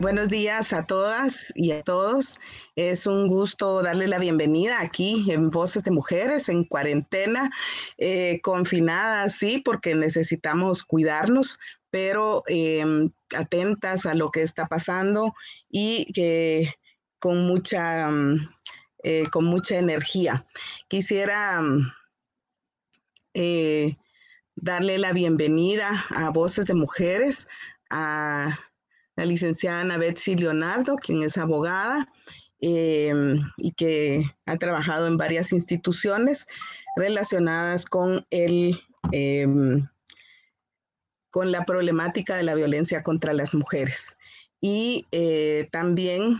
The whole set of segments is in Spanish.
Buenos días a todas y a todos. Es un gusto darle la bienvenida aquí en Voces de Mujeres en cuarentena, eh, confinadas, sí, porque necesitamos cuidarnos, pero em, atentas a lo que está pasando y que con mucha, mm, eh, con mucha energía. Quisiera mm, eh, darle la bienvenida a Voces de Mujeres, a la licenciada Ana Betsy Leonardo, quien es abogada em, y que ha trabajado en varias instituciones relacionadas con el em, con la problemática de la violencia contra las mujeres. Y eh, también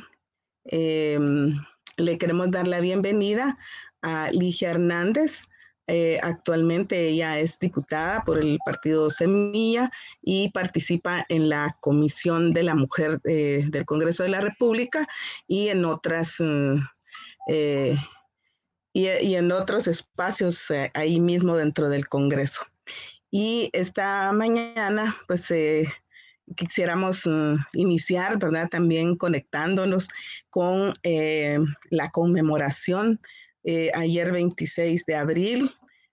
em, le queremos dar la bienvenida a Ligia Hernández. Eh, actualmente ella es diputada por el partido Semilla y participa en la Comisión de la Mujer eh, del Congreso de la República y en otras y en otros espacios ahí mismo dentro del Congreso. Y esta mañana, pues eh, quisiéramos mm, iniciar, ¿verdad? También conectándonos con eh, la conmemoración eh, ayer 26 de abril,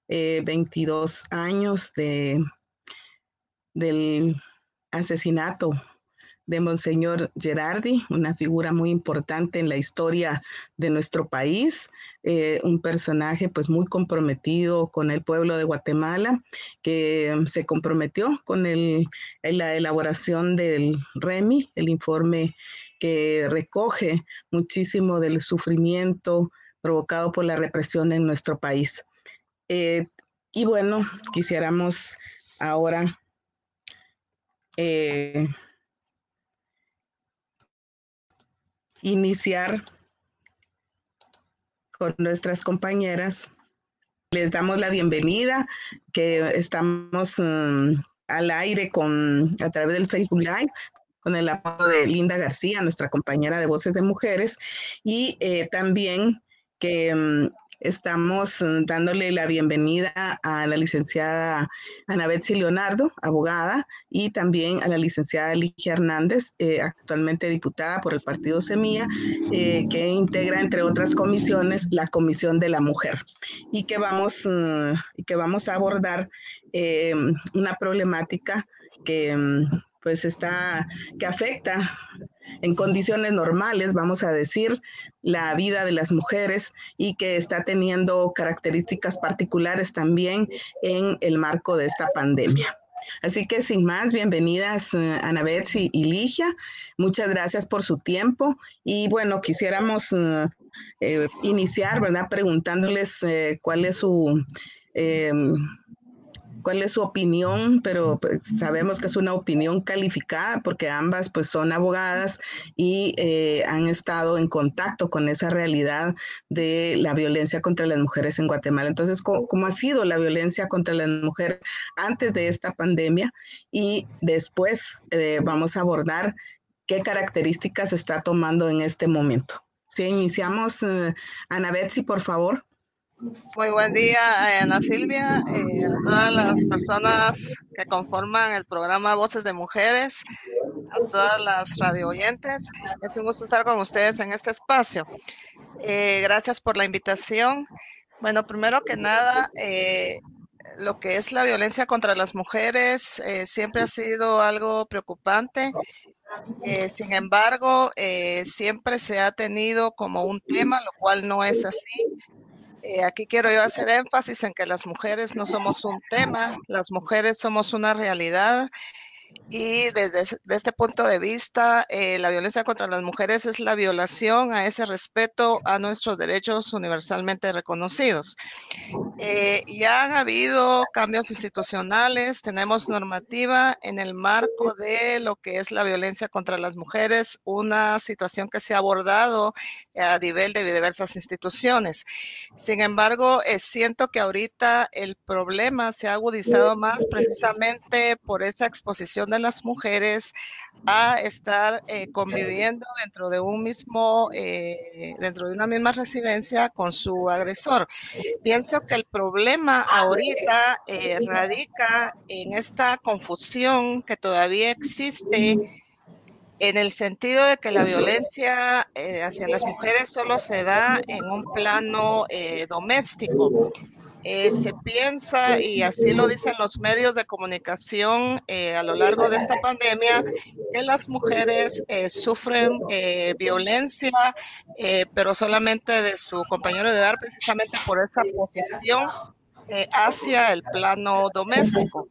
22 años de, del asesinato de Monseñor Gerardi, una figura muy importante en la historia de nuestro país, eh, un personaje pues muy comprometido con el pueblo de Guatemala, que mm, se comprometió con el, la elaboración del REMI, el informe que recoge muchísimo del sufrimiento provocado por la represión en nuestro país. Eh, y bueno, quisiéramos ahora eh, iniciar con nuestras compañeras. Les damos la bienvenida, que estamos mm, al aire con, a través del Facebook Live con el apoyo de Linda García, nuestra compañera de Voces de Mujeres, y eh, también que mm, Estamos mm, dándole la bienvenida a la licenciada Ana Betsy Leonardo, abogada, y también a la licenciada Ligia Hernández, eh, actualmente diputada por el Partido Semilla, eh, que integra, entre otras comisiones, la Comisión de la Mujer, y que vamos, que vamos a abordar eh, una problemática que mm, pues está, que afecta en condiciones normales, vamos a decir, la vida de las mujeres y que está teniendo características particulares también en el marco de esta pandemia. Así que sin más, bienvenidas uh, Ana Betsy y Ligia. Muchas gracias por su tiempo. Y bueno, quisiéramos eh, eh, iniciar, ¿verdad? Preguntándoles eh, cuál es su em, cuál es su opinión, pero pues, sabemos que es una opinión calificada porque ambas pues son abogadas y eh, han estado en contacto con esa realidad de la violencia contra las mujeres en Guatemala. Entonces, ¿cómo, ha sido la violencia contra las mujeres antes de esta pandemia? Y después eh, vamos a abordar qué características está tomando en este momento. Si iniciamos, eh, Ana Betsy, por favor. Muy buen día, Ana Silvia, eh, a todas las personas que conforman el programa Voces de Mujeres, a todas las radio oyentes. Es un gusto estar con ustedes en este espacio. Eh, gracias por la invitación. Bueno, primero que nada, eh, lo que es la violencia contra las mujeres siempre ha sido algo preocupante. sin embargo, siempre se ha tenido como un tema, lo cual no es así. Eh, aquí quiero yo hacer énfasis en que las mujeres no somos un tema, las mujeres somos una realidad y desde, este punto de vista, eh, la violencia contra las mujeres es la violación a ese respeto a nuestros derechos universalmente reconocidos. Eh, ya han habido cambios institucionales, tenemos normativa en el marco de lo que es la violencia contra las mujeres, una situación que se ha abordado a nivel de diversas instituciones. Sin embargo, eh, siento que ahorita el problema se ha agudizado más precisamente por esa exposición de las mujeres a estar eh, conviviendo dentro de un mismo, eh, dentro de una misma residencia con su agresor. Pienso que el problema ahorita radica en esta confusión que todavía existe en el sentido de que la violencia eh, hacia las mujeres solo se da en un plano eh, doméstico. Eh, se piensa, y así lo dicen los medios de comunicación a lo largo de esta pandemia, que las mujeres sufren violencia, pero solamente de su compañero de edad, precisamente por esa posición hacia el plano doméstico.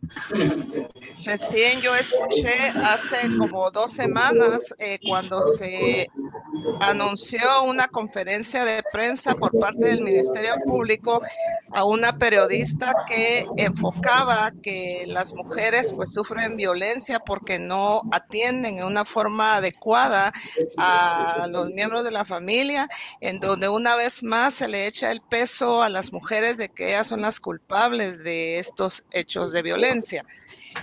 Recién yo escuché hace como dos semanas eh, cuando se anunció una conferencia de prensa por parte del Ministerio Público a una periodista que enfocaba que las mujeres pues sufren violencia porque no atienden en una forma adecuada a los miembros de la familia, en donde una vez más se le echa el peso a las mujeres de que ellas son las culpables de estos hechos de violencia.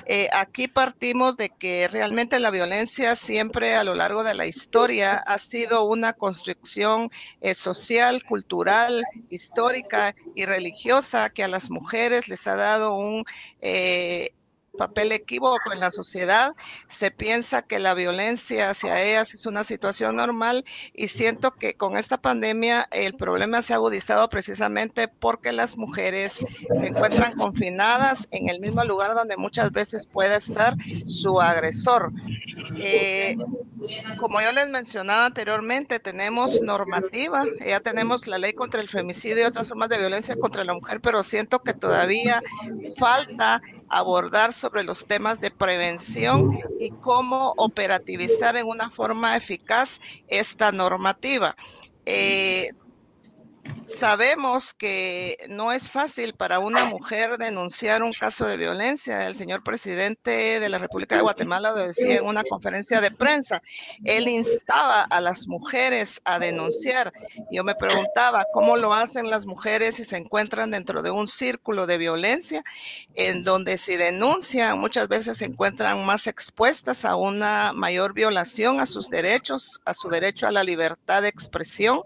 Eh, aquí partimos de que realmente la violencia siempre a lo largo de la historia ha sido una construcción eh, social, cultural, histórica y religiosa que a las mujeres les ha dado un eh, papel equívoco en la sociedad. Se piensa que la violencia hacia ellas es una situación normal y siento que con esta pandemia el problema se ha agudizado precisamente porque las mujeres se encuentran confinadas en el mismo lugar donde muchas veces puede estar su agresor. Eh, como yo les mencionaba anteriormente, tenemos normativa, ya tenemos la ley contra el femicidio y otras formas de violencia contra la mujer, pero siento que todavía falta abordar sobre los temas de prevención y cómo operativizar en una forma eficaz esta normativa. Eh, Sabemos que no es fácil para una mujer denunciar un caso de violencia. El señor presidente de la República de Guatemala lo decía en una conferencia de prensa. Él instaba a las mujeres a denunciar. Yo me preguntaba cómo lo hacen las mujeres si se encuentran dentro de un círculo de violencia, en donde si denuncian muchas veces se encuentran más expuestas a una mayor violación a sus derechos, a su derecho a la libertad de expresión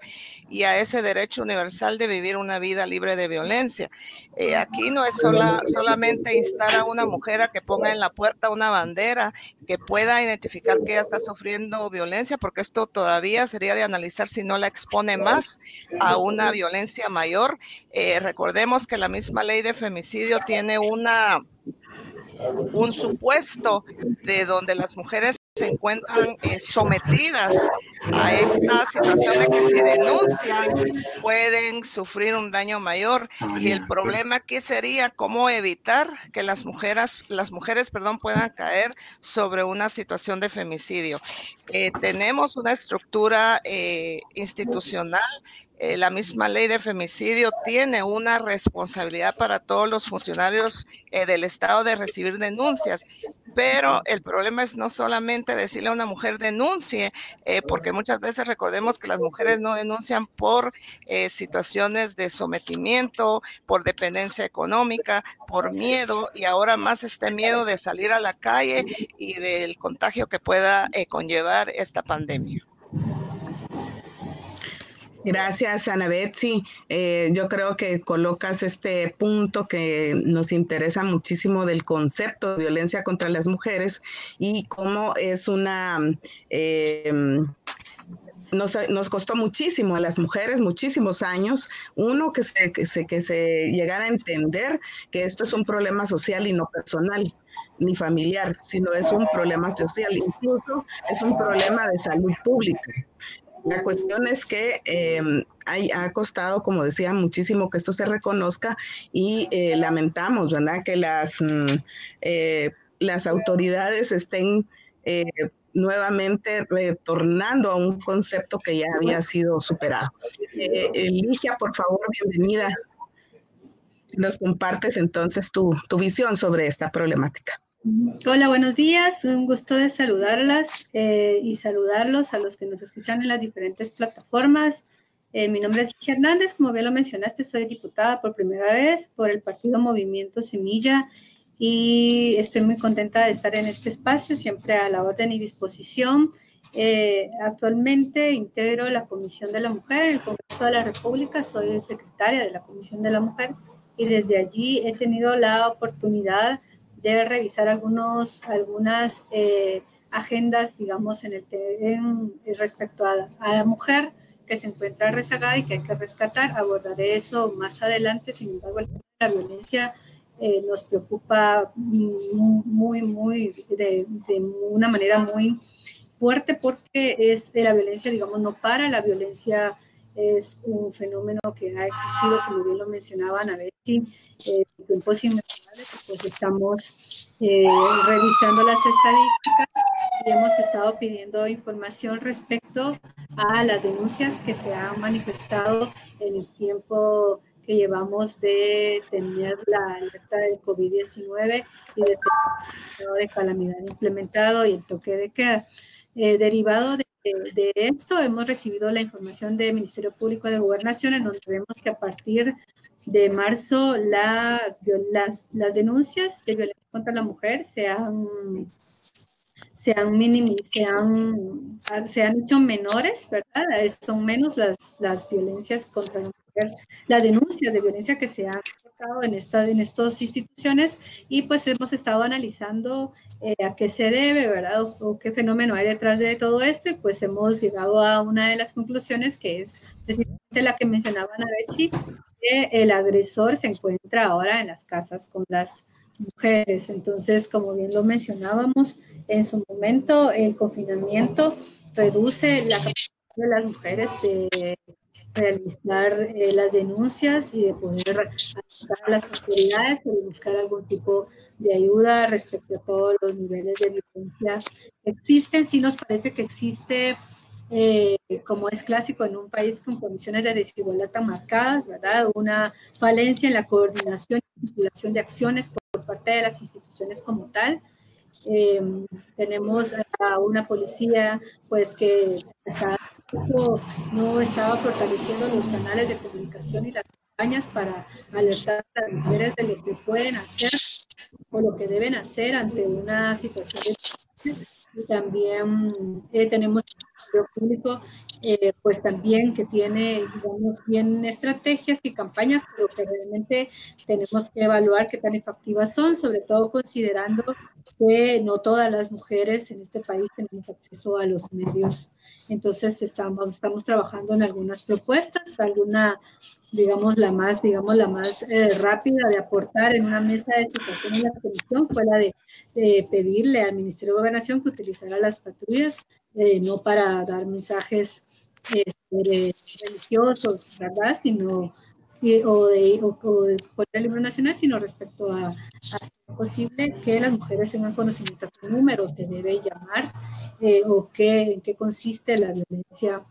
y a ese derecho universal de vivir una vida libre de violencia. Eh, aquí no es sola, solamente instar a una mujer a que ponga en la puerta una bandera que pueda identificar que ella está sufriendo violencia, porque esto todavía sería de analizar si no la expone más a una violencia mayor. Eh, recordemos que la misma ley de femicidio tiene una un supuesto de donde las mujeres se encuentran eh, sometidas a esta situación de que si denuncian pueden sufrir un daño mayor. Y el problema aquí sería cómo evitar que las mujeres las mujeres perdón puedan caer sobre una situación de femicidio. Eh, tenemos una estructura eh, institucional eh, la misma ley de femicidio tiene una responsabilidad para todos los funcionarios eh, del Estado de recibir denuncias, pero el problema es no solamente decirle a una mujer denuncie, eh, porque muchas veces recordemos que las mujeres no denuncian por situaciones de sometimiento, por dependencia económica, por miedo y ahora más este miedo de salir a la calle y del contagio que pueda conllevar esta pandemia. Gracias, Ana Betsy. Eh, yo creo que colocas este punto que nos interesa muchísimo del concepto de violencia contra las mujeres y cómo es una... Eh, nos, costó muchísimo a las mujeres, muchísimos años, uno que se, que se, que se llegara a entender que esto es un problema social y no personal ni familiar, sino es un problema social, incluso es un problema de salud pública. La cuestión es que em, ha costado, como decía, muchísimo que esto se reconozca y eh, lamentamos, ¿verdad? Que las, mm, eh, las autoridades estén eh, nuevamente retornando a un concepto que ya había sido superado. Ligia, por favor, bienvenida. Nos compartes entonces tu, tu visión sobre esta problemática. Hola, buenos días. Un gusto de saludarlas eh, y saludarlos a los que nos escuchan en las diferentes plataformas. Eh, mi nombre es Ligia Hernández, como bien lo mencionaste, soy diputada por primera vez por el partido Movimiento Semilla y estoy muy contenta de estar en este espacio, siempre a la orden y disposición. Eh, actualmente integro la Comisión de la Mujer en el Congreso de la República, soy secretaria de la Comisión de la Mujer y desde allí he tenido la oportunidad de revisar algunos, algunas eh, agendas, digamos, en el en, respecto a, la mujer que se encuentra rezagada y que hay que rescatar. Abordaré eso más adelante, sin embargo, la violencia eh, nos preocupa muy, muy, de, de, una manera muy fuerte porque es la violencia, digamos, no para, la violencia es un fenómeno que ha existido, como bien lo mencionaban a Betty, eh, tiempos pues estamos eh, revisando las estadísticas y hemos estado pidiendo información respecto a las denuncias que se han manifestado en el tiempo que llevamos de tener la alerta del COVID-19 y de de calamidad implementado y el toque de queda. Eh, derivado de, de, esto, hemos recibido la información del Ministerio Público de Gobernación, en donde vemos que a partir de marzo la, las, las denuncias de violencia contra la mujer se han se han, se han, se han hecho menores, ¿verdad? Son menos las, las violencias contra la mujer, las denuncias de violencia que se han en, esta, en estas instituciones y pues hemos estado analizando eh, a qué se debe, ¿verdad? O, qué fenómeno hay detrás de todo esto y pues hemos llegado a una de las conclusiones que es precisamente la que mencionaban a Betsy, que el agresor se encuentra ahora en las casas con las mujeres. Entonces, como bien lo mencionábamos, en su momento el confinamiento reduce la capacidad de las mujeres de realizar eh, las denuncias y de poder ayudar a las autoridades y buscar algún tipo de ayuda respecto a todos los niveles de violencia que existen. Sí nos parece que existe eh, como es clásico en un país con condiciones de desigualdad tan marcadas, ¿verdad? Una falencia en la coordinación y vinculación de acciones por, parte de las instituciones como tal. Eh, tenemos a una policía pues que no estaba fortaleciendo los canales de comunicación y las campañas para alertar a las mujeres de lo que pueden hacer o lo que deben hacer ante una situación de y también eh, tenemos el público, eh, pues también que tiene, bien estrategias y campañas, pero que realmente tenemos que evaluar qué tan efectivas son, sobre todo considerando que no todas las mujeres en este país tenemos acceso a los medios. Entonces estamos, estamos trabajando en algunas propuestas, alguna digamos, la más, digamos, la más eh, rápida de aportar en una mesa de situación en la comisión fue la de, pedirle al Ministerio de Gobernación que utilizara las patrullas, eh, no para dar mensajes este, religiosos, ¿verdad? Sino, o, de, o, de poner el libro nacional, sino respecto a, hacer posible que las mujeres tengan conocimiento de números de debe llamar eh, o qué, en qué consiste la violencia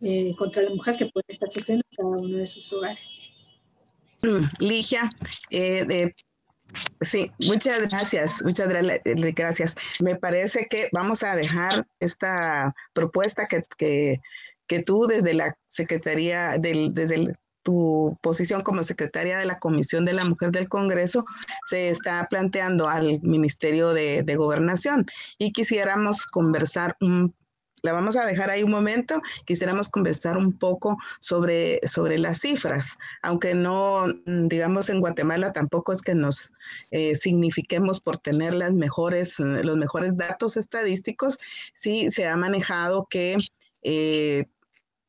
eh, contra la mujer que puede estar sufriendo en cada uno de sus hogares. Mm, Ligia, eh, sí, muchas gracias, muchas gracias. Me parece que vamos a dejar esta propuesta que, que, que tú desde la Secretaría, del, desde tu posición como secretaria de la Comisión de la Mujer del Congreso se está planteando al Ministerio de, de Gobernación y quisiéramos conversar la vamos a dejar ahí un momento. Quisiéramos conversar un poco sobre, sobre las cifras, aunque no, mm, digamos, en Guatemala tampoco es que nos eh, signifiquemos por tener las mejores, los mejores datos estadísticos. Sí se ha manejado que eh,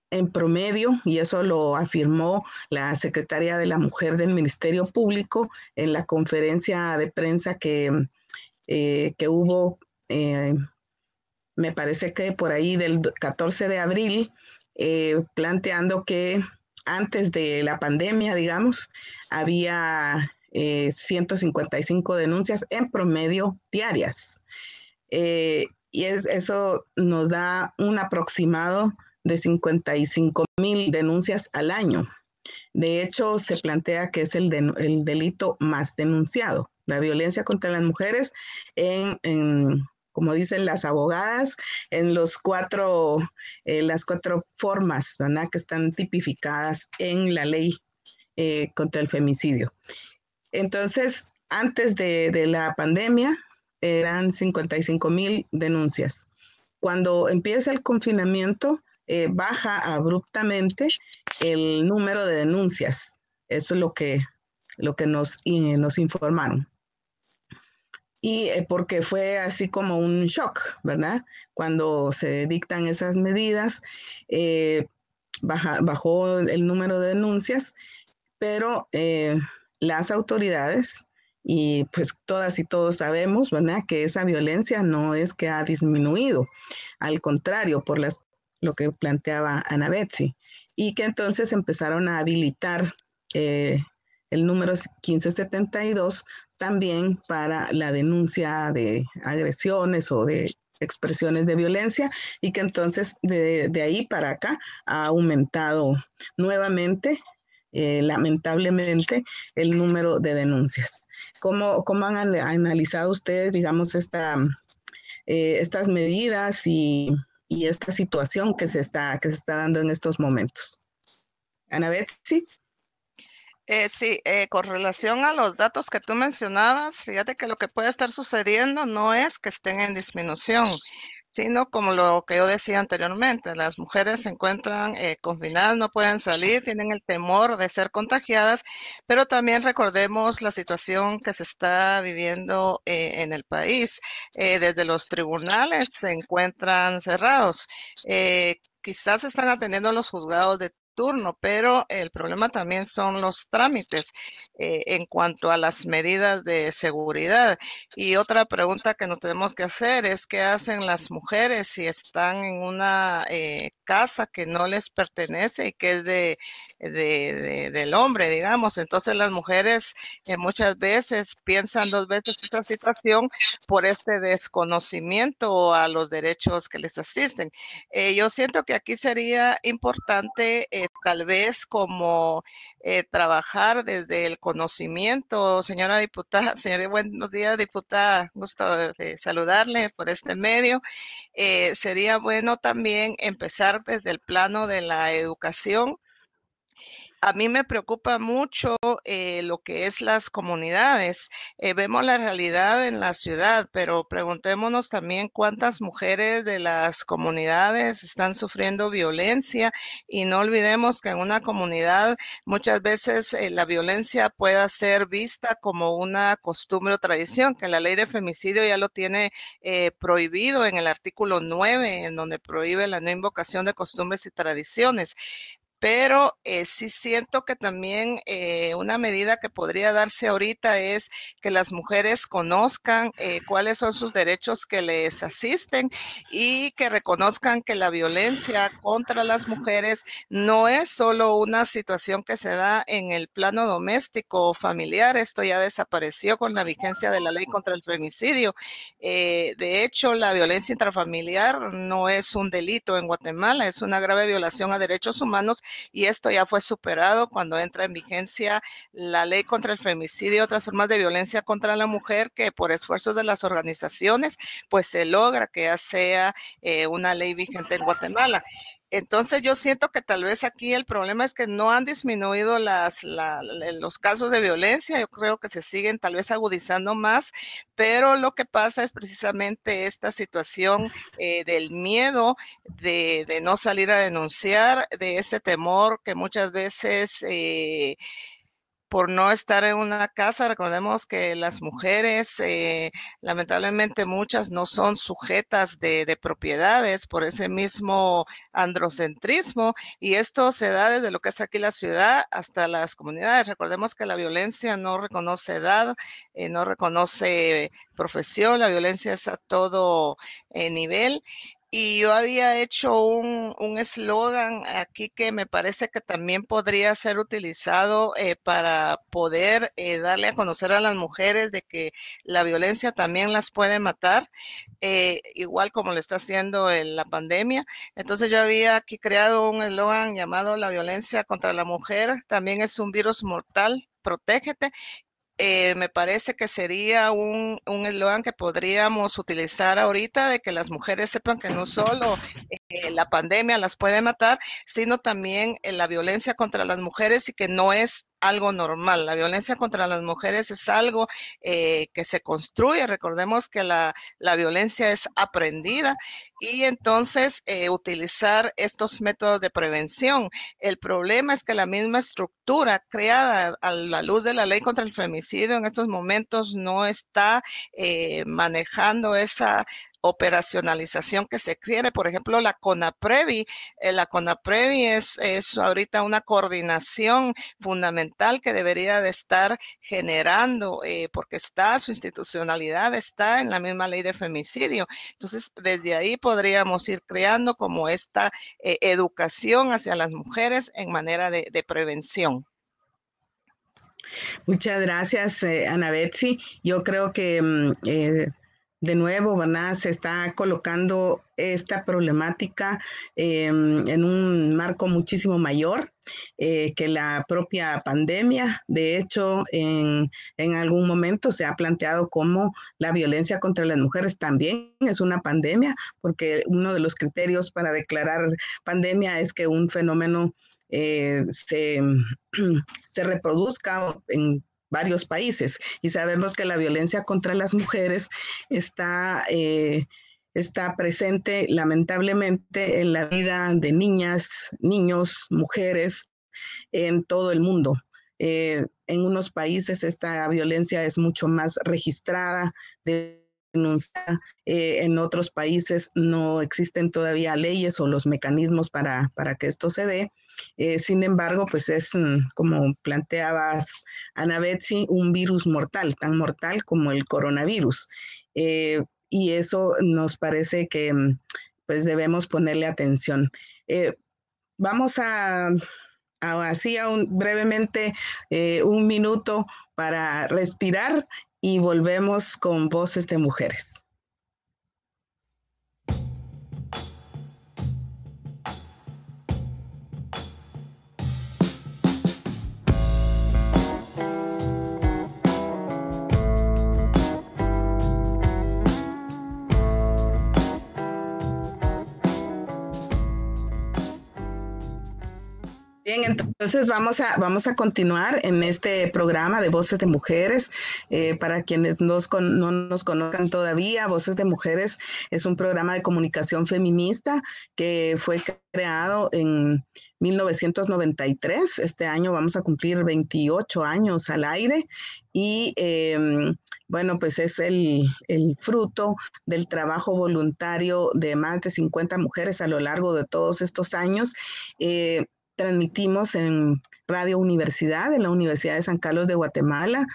en promedio, y eso lo afirmó la secretaria de la Mujer del Ministerio Público en la conferencia de prensa que, que hubo me parece que por ahí del 14 de abril, eh, planteando que antes de la pandemia, digamos, había 155 eh, denuncias en promedio diarias. Eh, y es, eso nos da un aproximado de 55 mil denuncias al año. De hecho, se plantea que es el, el, delito más denunciado, la violencia contra las mujeres en, como dicen las abogadas, en los cuatro, eh, las cuatro formas que están tipificadas en la ley eh, contra el femicidio. Entonces, antes de, la pandemia, eran 55 mil denuncias. Cuando empieza el confinamiento, eh, baja abruptamente el número de denuncias. Eso es lo que, lo que nos, nos informaron. y eh, porque fue así como un shock, ¿verdad? Cuando se dictan esas medidas, eh, bajó el número de denuncias, pero las autoridades y pues todas y todos sabemos, ¿verdad? Que esa violencia no es que ha disminuido, al contrario, por las, lo que planteaba Ana Betsy, y que entonces empezaron a habilitar el número 1572 también para la denuncia de agresiones o de expresiones de violencia y que entonces de, ahí para acá ha aumentado nuevamente, eh, lamentablemente, el número de denuncias. ¿Cómo, cómo han analizado ustedes, digamos, esta, eh, estas medidas y, y, esta situación que se, está, que se está dando en estos momentos? Ana Betsy. Eh, sí, eh, con relación a los datos que tú mencionabas, fíjate que lo que puede estar sucediendo no es que estén en disminución, sino como lo que yo decía anteriormente, las mujeres se encuentran eh, confinadas, no pueden salir, tienen el temor de ser contagiadas, pero también recordemos la situación que se está viviendo en el país. desde los tribunales se encuentran cerrados. quizás están atendiendo los juzgados de turno, pero el problema también son los trámites eh, en cuanto a las medidas de seguridad. Y otra pregunta que nos tenemos que hacer es qué hacen las mujeres si están en una eh, casa que no les pertenece y que es de, del hombre, digamos. Entonces las mujeres eh, muchas veces piensan dos veces esta situación por este desconocimiento a los derechos que les asisten. yo siento que aquí sería importante tal vez como eh, trabajar desde el conocimiento. Señora diputada, señores, buenos días, diputada, gusto de saludarle por este medio. Eh, sería bueno también empezar desde el plano de la educación a mí me preocupa mucho eh, lo que es las comunidades. Eh, vemos la realidad en la ciudad, pero preguntémonos también cuántas mujeres de las comunidades están sufriendo violencia y no olvidemos que en una comunidad muchas veces eh, la violencia pueda ser vista como una costumbre o tradición, que la ley de femicidio ya lo tiene prohibido en el artículo 9, en donde prohíbe la no invocación de costumbres y tradiciones pero eh, sí siento que también eh, una medida que podría darse ahorita es que las mujeres conozcan eh, cuáles son sus derechos que les asisten y que reconozcan que la violencia contra las mujeres no es solo una situación que se da en el plano doméstico o familiar, esto ya desapareció con la vigencia de la ley contra el femicidio. de hecho, la violencia intrafamiliar no es un delito en Guatemala, es una grave violación a derechos humanos y esto ya fue superado cuando entra en vigencia la ley contra el femicidio y otras formas de violencia contra la mujer que por esfuerzos de las organizaciones pues se logra que ya sea eh, una ley vigente en Guatemala. Entonces yo siento que tal vez aquí el problema es que no han disminuido las, los casos de violencia, yo creo que se siguen tal vez agudizando más, pero lo que pasa es precisamente esta situación eh, del miedo de, de, no salir a denunciar, de ese temor que muchas veces... Eh, por no estar en una casa. Recordemos que las mujeres, eh, lamentablemente muchas no son sujetas de, propiedades por ese mismo androcentrismo y esto se da desde lo que es aquí la ciudad hasta las comunidades. Recordemos que la violencia no reconoce edad, eh, no reconoce profesión, la violencia es a todo eh, nivel y yo había hecho un eslogan aquí que me parece que también podría ser utilizado eh, para poder eh, darle a conocer a las mujeres de que la violencia también las puede matar, eh, igual como lo está haciendo en la pandemia. Entonces yo había aquí creado un eslogan llamado La violencia contra la mujer también es un virus mortal, protégete eh, me parece que sería un eslogan que podríamos utilizar ahorita de que las mujeres sepan que no solo eh, la pandemia las puede matar, sino también eh, la violencia contra las mujeres y que no es algo normal. La violencia contra las mujeres es algo eh, que se construye. Recordemos que la, violencia es aprendida y entonces utilizar estos métodos de prevención. El problema es que la misma estructura creada a la luz de la ley contra el femicidio en estos momentos no está manejando esa operacionalización que se quiere. Por ejemplo, la CONAPREVI. Eh, la CONAPREVI es, ahorita una coordinación fundamental que debería de estar generando, eh, porque está, su institucionalidad está en la misma ley de femicidio. Entonces, desde ahí podríamos ir creando como esta eh, educación hacia las mujeres en manera de, prevención. Muchas gracias, Ana Betsy. Yo creo que mm, de nuevo. Se está colocando esta problemática em, en un marco muchísimo mayor eh, que la propia pandemia. De hecho, en, en, algún momento se ha planteado como la violencia contra las mujeres también es una pandemia, porque uno de los criterios para declarar pandemia es que un fenómeno eh, se, se reproduzca en varios países y sabemos que la violencia contra las mujeres está, eh, está presente lamentablemente en la vida de niñas, niños, mujeres en todo el mundo. Eh, en unos países esta violencia es mucho más registrada, Eh, en otros países no existen todavía leyes o los mecanismos para, para que esto se dé. Eh, sin embargo, pues es, mm, como planteabas, Ana Betsy, un virus mortal, tan mortal como el coronavirus. Eh, y eso nos parece que mm, pues debemos ponerle atención. Vamos a, así a un, brevemente un minuto para respirar y volvemos con voces de mujeres. Bien, entonces vamos a, vamos a continuar en este programa de Voces de Mujeres. Eh, para quienes no nos conozcan todavía, Voces de Mujeres es un programa de comunicación feminista que fue creado en 1993. Este año vamos a cumplir 28 años al aire y em, bueno, pues es el, fruto del trabajo voluntario de más de 50 mujeres a lo largo de todos estos años. Eh, transmitimos en Radio Universidad, en la Universidad de San Carlos de Guatemala,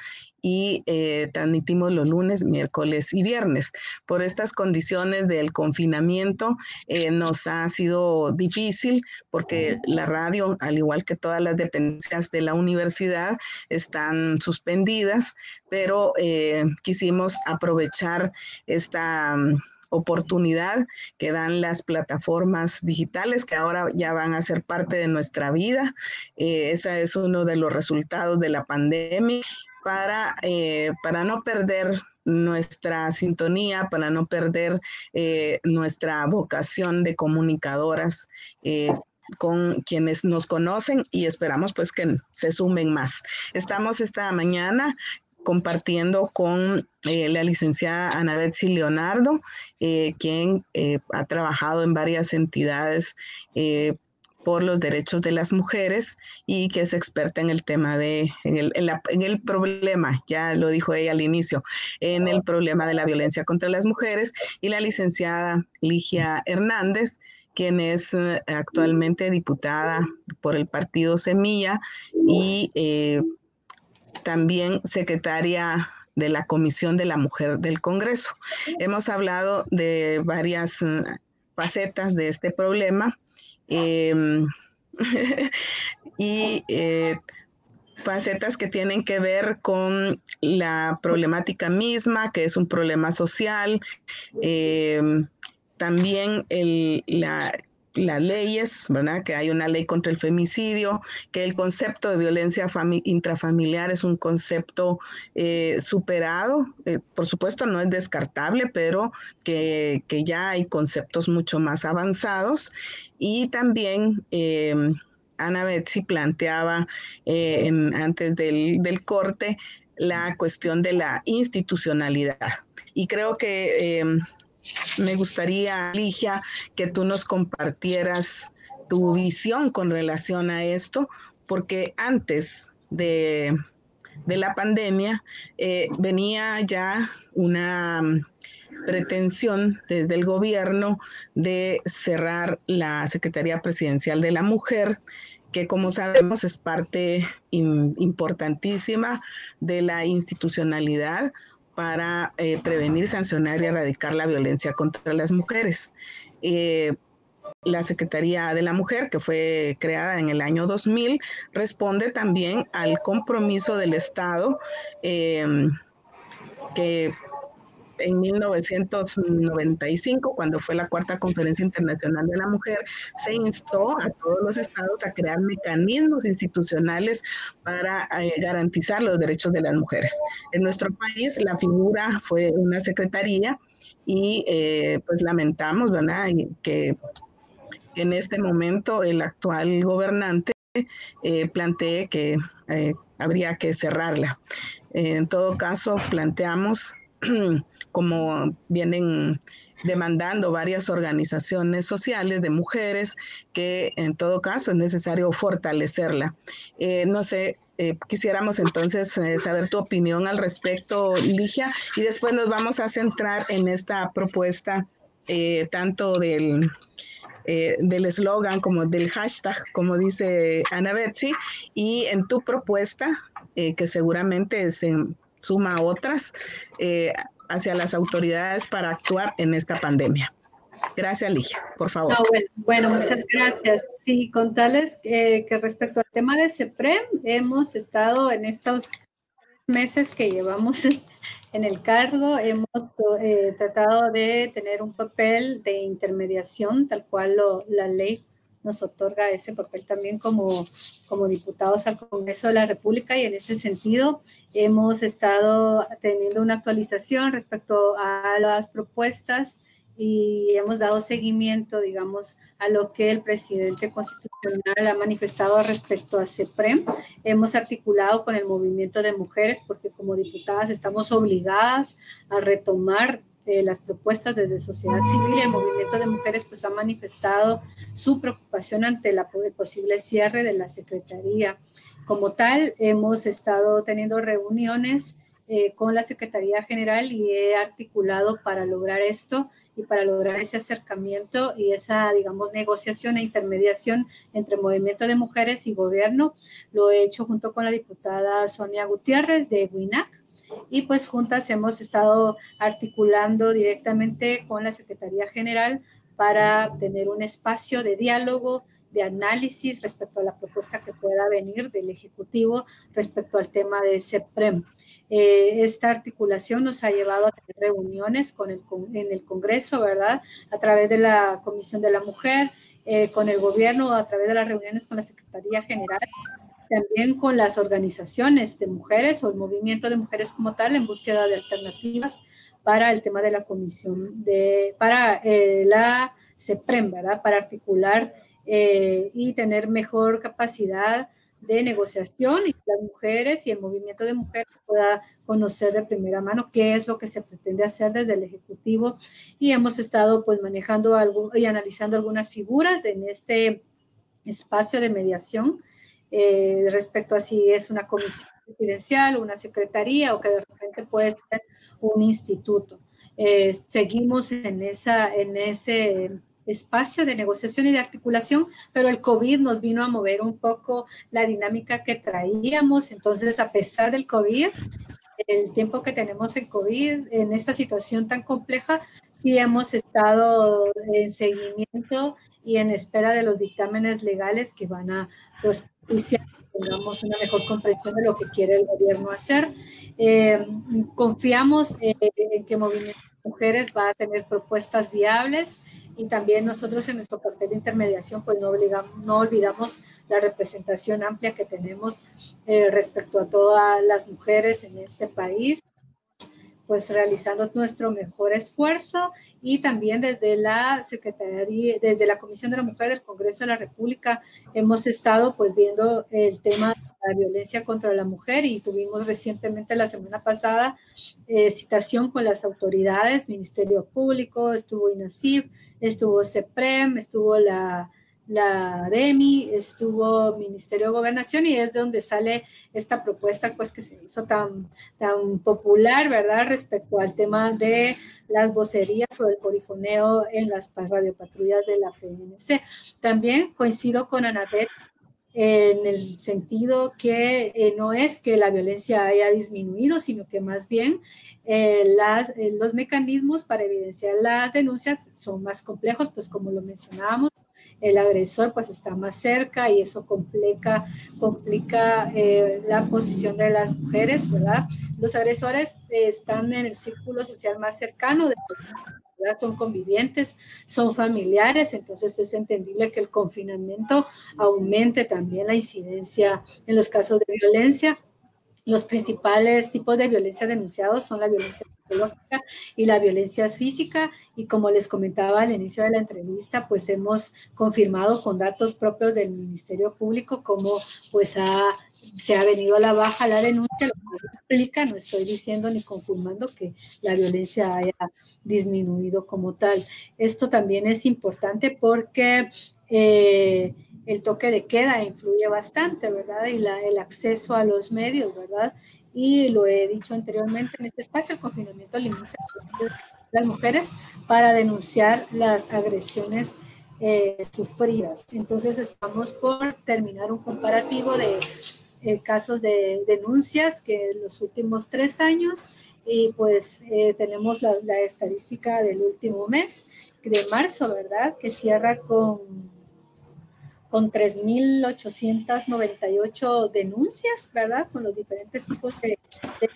y eh, transmitimos los lunes, miércoles y viernes. Por estas condiciones del confinamiento eh, nos ha sido difícil porque la radio, al igual que todas las dependencias de la universidad, están suspendidas, pero eh, quisimos aprovechar esta oportunidad que dan las plataformas digitales que ahora ya van a ser parte de nuestra vida. Eh, ese es uno de los resultados de la pandemia para, eh, para no perder nuestra sintonía, para no perder eh, nuestra vocación de comunicadoras con quienes nos conocen y esperamos pues que se sumen más. Estamos esta mañana compartiendo con eh, la licenciada Ana Betsy Leonardo, eh, quien eh, ha trabajado en varias entidades por los derechos de las mujeres y que es experta en el tema de, en el, en el, problema, ya lo dijo ella al inicio, en el problema de la violencia contra las mujeres, y la licenciada Ligia Hernández, quien es actualmente diputada por el partido Semilla y también secretaria de la Comisión de la Mujer del Congreso. Hemos hablado de varias eh, facetas de este problema em, y eh, facetas que tienen que ver con la problemática misma, que es un problema social, em, también el, la, las leyes, ¿verdad? Que hay una ley contra el femicidio, que el concepto de violencia intrafamiliar es un concepto eh, superado, eh, por supuesto no es descartable, pero que, ya hay conceptos mucho más avanzados. Y también em, Ana Betsy planteaba eh, antes del, del corte la cuestión de la institucionalidad. Y creo que me gustaría, Ligia, que tú nos compartieras tu visión con relación a esto, porque antes de, la pandemia eh, venía ya una mm, pretensión desde el gobierno de cerrar la Secretaría Presidencial de la Mujer, que como sabemos es parte importantísima de la institucionalidad para eh, prevenir, sancionar y erradicar la violencia contra las mujeres. Eh, la Secretaría de la Mujer, que fue creada en el año 2000, responde también al compromiso del Estado eh, que en 1995, cuando fue la cuarta conferencia internacional de la mujer, se instó a todos los estados a crear mecanismos institucionales para eh, garantizar los derechos de las mujeres. En nuestro país la figura fue una secretaría y eh, pues lamentamos, ¿verdad?, que en este momento el actual gobernante eh, plantee que habría que cerrarla. En todo caso, planteamos como vienen demandando varias organizaciones sociales de mujeres, que en todo caso es necesario fortalecerla. Eh, no sé, eh, quisiéramos entonces eh, saber tu opinión al respecto, Ligia, y después nos vamos a centrar en esta propuesta tanto del del eslogan como del hashtag, como dice Ana Betsy, y en tu propuesta, que seguramente se suma otras, hacia las autoridades para actuar en esta pandemia. Gracias, Ligia, por favor. bueno, muchas gracias. Sí, contarles que respecto al tema de CEPREM, hemos estado en estos meses que llevamos en el cargo, hemos eh, tratado de tener un papel de intermediación, tal cual lo, la ley nos otorga ese papel también como, como diputados al Congreso de la República y en ese sentido hemos estado teniendo una actualización respecto a las propuestas y hemos dado seguimiento, digamos, a lo que el presidente constitucional ha manifestado respecto a CEPREM. Hemos articulado con el movimiento de mujeres porque como diputadas estamos obligadas a retomar eh, las propuestas desde sociedad civil y el movimiento de mujeres pues ha manifestado su preocupación ante la, el posible cierre de la Secretaría. Como tal, hemos estado teniendo reuniones eh, con la Secretaría General y he articulado para lograr esto y para lograr ese acercamiento y esa, digamos, negociación e intermediación entre movimiento de mujeres y gobierno. Lo he hecho junto con la diputada Sonia Gutiérrez de WINAC y pues juntas hemos estado articulando directamente con la Secretaría General para tener un espacio de diálogo, de análisis respecto a la propuesta que pueda venir del Ejecutivo respecto al tema de CEPREM. Eh, esta articulación nos ha llevado a reuniones con el, en el Congreso, ¿verdad? A través de la Comisión de la Mujer, eh, con el gobierno, a través de las reuniones con la Secretaría General también con las organizaciones de mujeres o el movimiento de mujeres como tal en búsqueda de alternativas para el tema de la comisión de, para eh, la CEPREM, ¿verdad? Para articular eh, y tener mejor capacidad de negociación y las mujeres y el movimiento de mujeres pueda conocer de primera mano qué es lo que se pretende hacer desde el Ejecutivo y hemos estado pues manejando algo y analizando algunas figuras en este espacio de mediación eh, respecto a si es una comisión presidencial, una secretaría o que de repente puede ser un instituto. Eh, seguimos en, esa, en ese espacio de negociación y de articulación, pero el COVID nos vino a mover un poco la dinámica que traíamos. Entonces, a pesar del COVID, el tiempo que tenemos en COVID, en esta situación tan compleja, sí hemos estado en seguimiento y en espera de los dictámenes legales que van a pues, y tengamos una mejor comprensión de lo que quiere el gobierno hacer. Eh, confiamos en que Movimiento Mujeres va a tener propuestas viables y también nosotros en nuestro papel de intermediación pues no, obligamos, no olvidamos la representación amplia que tenemos eh, respecto a todas las mujeres en este país pues realizando nuestro mejor esfuerzo y también desde la Secretaría, desde la Comisión de la Mujer del Congreso de la República hemos estado pues viendo el tema de la violencia contra la mujer y tuvimos recientemente la semana pasada eh, citación con las autoridades, Ministerio Público, estuvo INASIF, estuvo CEPREM, estuvo la la DEMI, estuvo Ministerio de Gobernación y es de donde sale esta propuesta pues que se hizo tan, tan popular, ¿verdad? Respecto al tema de las vocerías o el polifoneo en las radiopatrullas de la PNC. También coincido con Anabel en el sentido que eh, no es que la violencia haya disminuido, sino que más bien eh, las, eh, los mecanismos para evidenciar las denuncias son más complejos, pues como lo mencionábamos, el agresor pues está más cerca y eso complica, complica la posición de las mujeres, ¿verdad? Los agresores están en el círculo social más cercano de son convivientes, son familiares, entonces es entendible que el confinamiento aumente también la incidencia en los casos de violencia. Los principales tipos de violencia denunciados son la violencia psicológica y la violencia física. Y como les comentaba al inicio de la entrevista, pues hemos confirmado con datos propios del Ministerio Público cómo pues se ha venido a la baja la denuncia, lo que no estoy diciendo ni confirmando que la violencia haya disminuido como tal. Esto también es importante porque eh, el toque de queda influye bastante, ¿verdad? Y la, el acceso a los medios, ¿verdad? Y lo he dicho anteriormente en este espacio, el confinamiento limita a las mujeres para denunciar las agresiones eh, sufridas. Entonces estamos por terminar un comparativo de eh, casos de denuncias que en los últimos tres años y pues eh, tenemos la, estadística del último mes de marzo, ¿verdad? Que cierra con, con 3.898 denuncias, ¿verdad? Con los diferentes tipos de,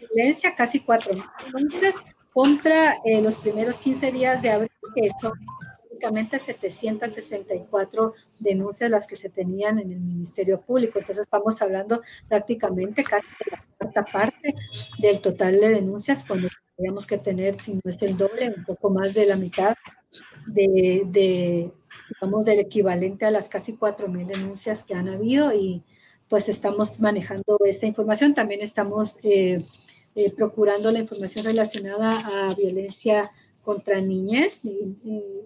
violencia, casi 4.000 denuncias contra eh, los primeros 15 días de abril, que son únicamente 764 denuncias las que se tenían en el Ministerio Público. Entonces estamos hablando prácticamente casi de la cuarta parte del total de denuncias cuando tendríamos que tener, si no es el doble, un poco más de la mitad de, de digamos, del equivalente a las casi 4.000 denuncias que han habido y pues estamos manejando esa información. También estamos eh, eh, procurando la información relacionada a violencia contra niñez, y,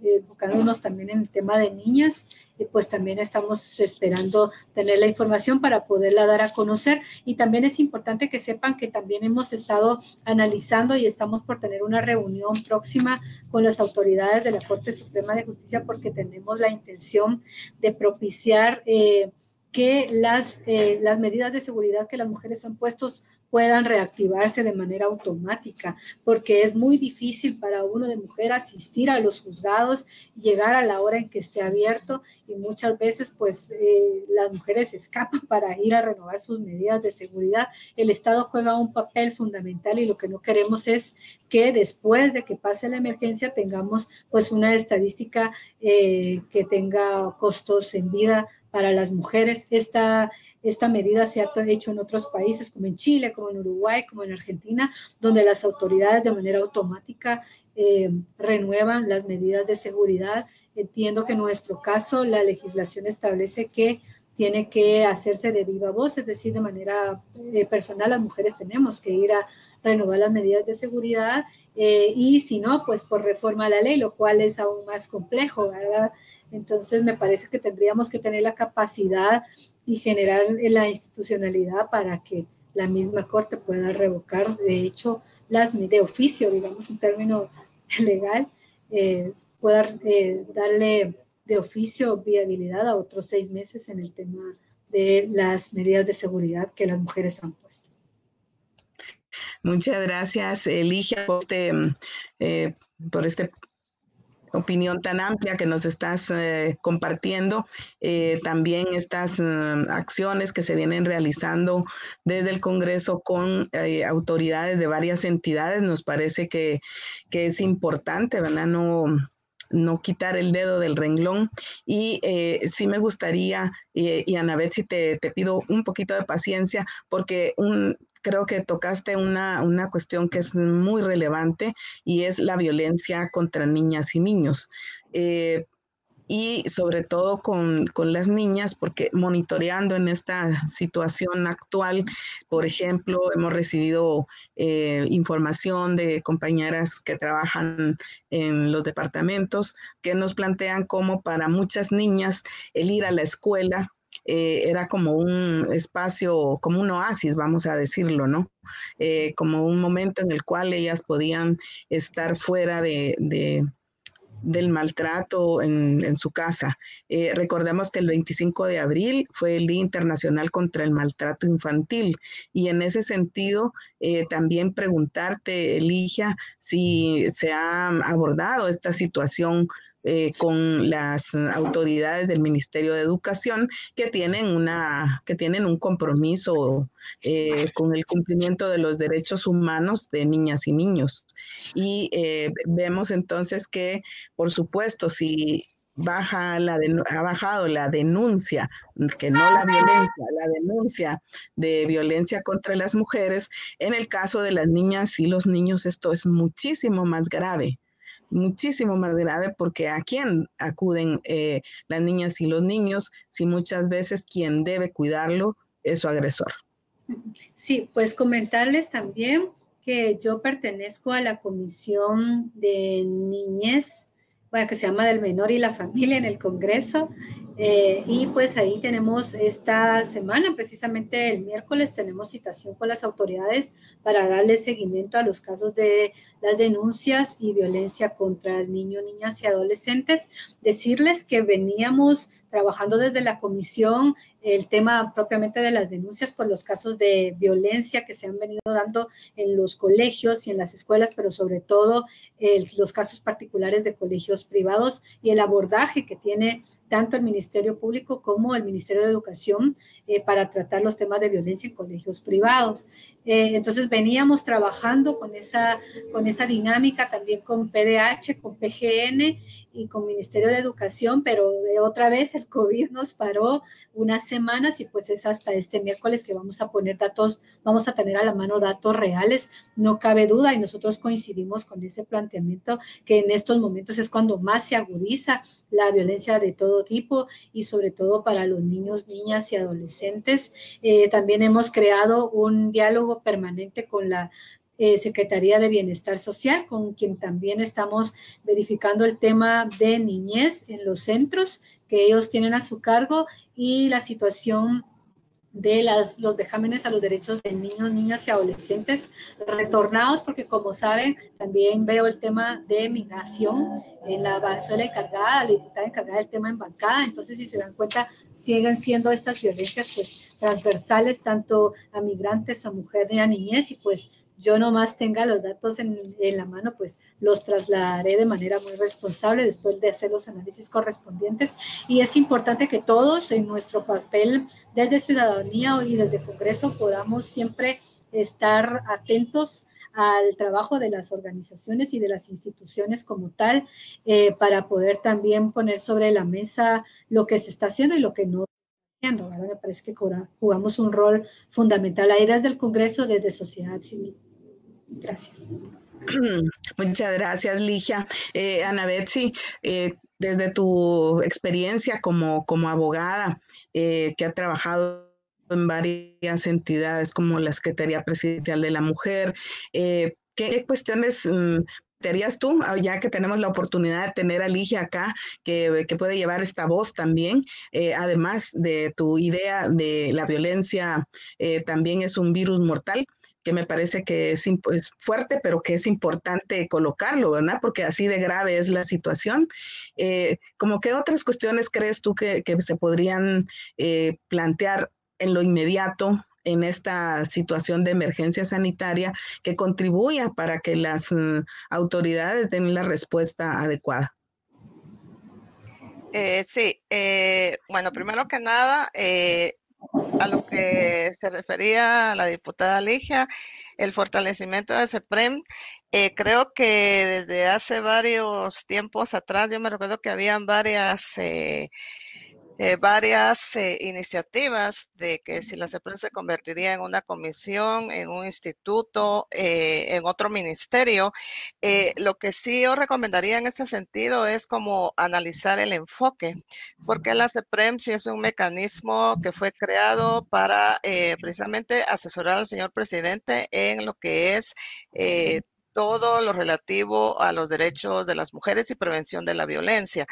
enfocándonos también en el tema de niñas, y pues también estamos esperando tener la información para poderla dar a conocer. Y también es importante que sepan que también hemos estado analizando y estamos por tener una reunión próxima con las autoridades de la Corte Suprema de Justicia porque tenemos la intención de propiciar eh, que las, eh, las medidas de seguridad que las mujeres han puesto puedan reactivarse de manera automática, porque es muy difícil para uno de mujer asistir a los juzgados, llegar a la hora en que esté abierto y muchas veces pues eh, las mujeres escapan para ir a renovar sus medidas de seguridad. El Estado juega un papel fundamental y lo que no queremos es que después de que pase la emergencia tengamos pues una estadística eh, que tenga costos en vida para las mujeres. Esta, esta medida se ha hecho en otros países, como en Chile, como en Uruguay, como en Argentina, donde las autoridades de manera automática eh, renuevan las medidas de seguridad. Entiendo que en nuestro caso la legislación establece que tiene que hacerse de viva voz, es decir, de manera eh, personal las mujeres tenemos que ir a renovar las medidas de seguridad eh, y si no, pues por reforma a la ley, lo cual es aún más complejo, ¿verdad? Entonces, me parece que tendríamos que tener la capacidad y generar la institucionalidad para que la misma Corte pueda revocar, de hecho, las de oficio, digamos un término legal, eh, pueda eh, darle de oficio viabilidad a otros seis meses en el tema de las medidas de seguridad que las mujeres han puesto. Muchas gracias, Eligia, por este, eh, por este opinión tan amplia que nos estás eh, compartiendo, eh, también estas mm, acciones que se vienen realizando desde el Congreso con eh, autoridades de varias entidades, nos parece que, que, es importante, ¿verdad? No, no quitar el dedo del renglón. Y eh, sí me gustaría, y, y Ana Betsy, te, te pido un poquito de paciencia, porque un, creo que tocaste una, una, cuestión que es muy relevante y es la violencia contra niñas y niños. Eh, y sobre todo con, con, las niñas, porque monitoreando en esta situación actual, por ejemplo, hemos recibido eh, información de compañeras que trabajan en los departamentos que nos plantean cómo para muchas niñas el ir a la escuela eh, era como un espacio, como un oasis, vamos a decirlo, ¿no? Eh, como un momento en el cual ellas podían estar fuera de, del maltrato en, su casa. Eh, recordemos que el 25 de abril fue el Día Internacional contra el Maltrato Infantil y en ese sentido también preguntarte, Eligia, si se ha abordado esta situación eh, con las autoridades del Ministerio de Educación que tienen, una, que tienen un compromiso eh, con el cumplimiento de los derechos humanos de niñas y niños. Y eh, vemos entonces que, por supuesto, si baja la ha bajado la denuncia, que no la violencia, la denuncia de violencia contra las mujeres, en el caso de las niñas y los niños esto es muchísimo más grave muchísimo más grave porque a quién acuden eh, las niñas y los niños si muchas veces quien debe cuidarlo es su agresor. Sí, pues comentarles también que yo pertenezco a la Comisión de Niñez, bueno, que se llama del Menor y la Familia en el Congreso, eh, y pues ahí tenemos esta semana, precisamente el miércoles, tenemos citación con las autoridades para darle seguimiento a los casos de las denuncias y violencia contra el niño, niñas y adolescentes. Decirles que veníamos trabajando desde la comisión el tema propiamente de las denuncias por los casos de violencia que se han venido dando en los colegios y en las escuelas, pero sobre todo los casos particulares de colegios privados y el abordaje que tiene tanto el Ministerio Público como el Ministerio de Educación eh, para tratar los temas de violencia en colegios privados. Eh, entonces veníamos trabajando con esa, con esa dinámica también con PDH, con PGN y con Ministerio de Educación, pero de otra vez el COVID nos paró unas semanas y pues es hasta este miércoles que vamos a poner datos, vamos a tener a la mano datos reales, no cabe duda y nosotros coincidimos con ese planteamiento que en estos momentos es cuando más se agudiza la violencia de todo tipo y sobre todo para los niños, niñas y adolescentes. Eh, también hemos creado un diálogo permanente con la eh, Secretaría de Bienestar Social, con quien también estamos verificando el tema de niñez en los centros que ellos tienen a su cargo y la situación de las, los vejámenes a los derechos de niños, niñas y adolescentes retornados, porque como saben, también veo el tema de migración en la, soy la encargada, la diputada encargada del tema en bancada, entonces si se dan cuenta, siguen siendo estas violencias pues transversales tanto a migrantes, a mujeres y a niñez, y pues yo nomás tenga los datos en, la mano, pues los trasladaré de manera muy responsable después de hacer los análisis correspondientes. Y es importante que todos en nuestro papel desde ciudadanía y desde Congreso podamos siempre estar atentos al trabajo de las organizaciones y de las instituciones como tal, eh, para poder también poner sobre la mesa lo que se está haciendo y lo que no haciendo. Me parece que jugamos un rol fundamental ahí desde el Congreso, desde sociedad civil. Gracias. Muchas gracias, Ligia. Eh, Ana Betsy, eh, desde tu experiencia como, como abogada eh, que ha trabajado en varias entidades como la Secretaría Presidencial de la Mujer, ¿qué cuestiones mm, harías tú, ah, ya que tenemos la oportunidad de tener a Ligia acá, que, que puede llevar esta voz también, además de tu idea de la violencia, también es un virus mortal que me parece que es, fuerte, pero que es importante colocarlo, ¿verdad? Porque así de grave es la situación. Eh, ¿Como qué otras cuestiones crees tú que, se podrían eh, plantear en lo inmediato en esta situación de emergencia sanitaria que contribuya para que las mm, autoridades den la respuesta adecuada? Eh, sí, bueno, primero que nada, a lo que se refería la diputada Ligia, el fortalecimiento de CEPREM, eh, creo que desde hace varios tiempos atrás, yo me recuerdo que habían varias eh, eh, varias eh, iniciativas de que si la CEPREM se convertiría en una comisión, en un instituto, eh, en otro ministerio, lo que sí yo recomendaría en este sentido es como analizar el enfoque, porque la CEPREM sí es un mecanismo que fue creado para precisamente asesorar al señor presidente en lo que es todo lo relativo a los derechos de las mujeres y prevención de la violencia.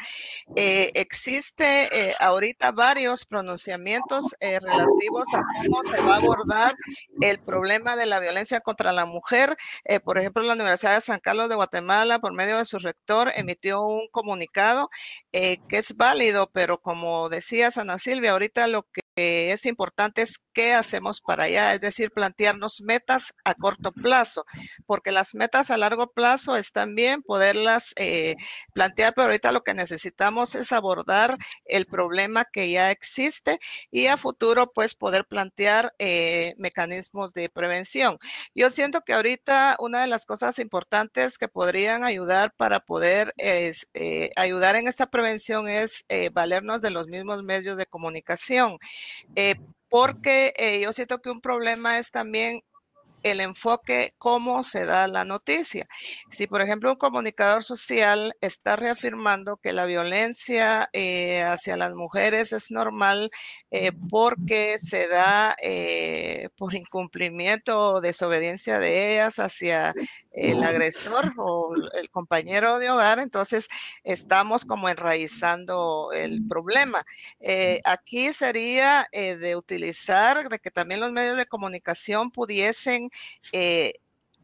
Eh, existe eh, ahorita varios pronunciamientos eh, relativos a cómo se va a abordar el problema de la violencia contra la mujer. por ejemplo, la Universidad de San Carlos de Guatemala, por medio de su rector, emitió un comunicado que es válido, pero como decía Sana Silvia, ahorita lo que es importante es qué hacemos para allá, es decir, plantearnos metas a corto plazo, porque las metas a largo plazo están bien poderlas eh, plantear, pero ahorita lo que necesitamos es abordar el problema que ya existe y a futuro pues poder plantear eh, mecanismos de prevención. Yo siento que ahorita una de las cosas importantes que podrían ayudar para poder eh, ayudar en esta prevención es valernos de los mismos medios de comunicación. Eh, porque eh, yo siento que un problema es también el enfoque, cómo se da la noticia. Si, por ejemplo, un comunicador social está reafirmando que la violencia eh, hacia las mujeres es normal eh, porque se da eh, por incumplimiento o desobediencia de ellas hacia el agresor o el compañero de hogar, entonces estamos como enraizando el problema. aquí sería de utilizar, de que también los medios de comunicación pudiesen eh,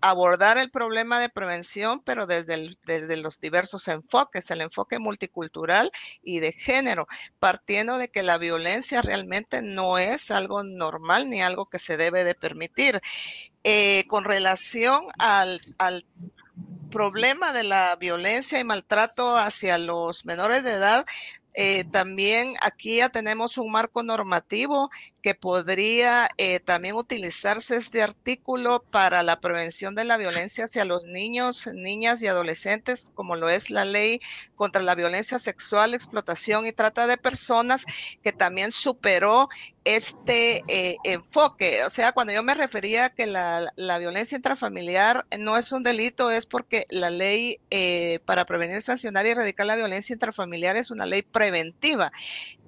abordar el problema de prevención, pero desde, desde los diversos enfoques, el enfoque multicultural y de género, partiendo de que la violencia realmente no es algo normal ni algo que se debe de permitir. Eh, con relación al, al problema de la violencia y maltrato hacia los menores de edad, eh, también aquí ya tenemos un marco normativo que podría eh, también utilizarse este artículo para la prevención de la violencia hacia los niños, niñas y adolescentes, como lo es la ley contra la violencia sexual, explotación y trata de personas, que también superó este eh, enfoque. O sea, cuando yo me refería a que la, violencia intrafamiliar no es un delito, es porque la ley para prevenir, sancionar y erradicar la violencia intrafamiliar es una ley pre preventiva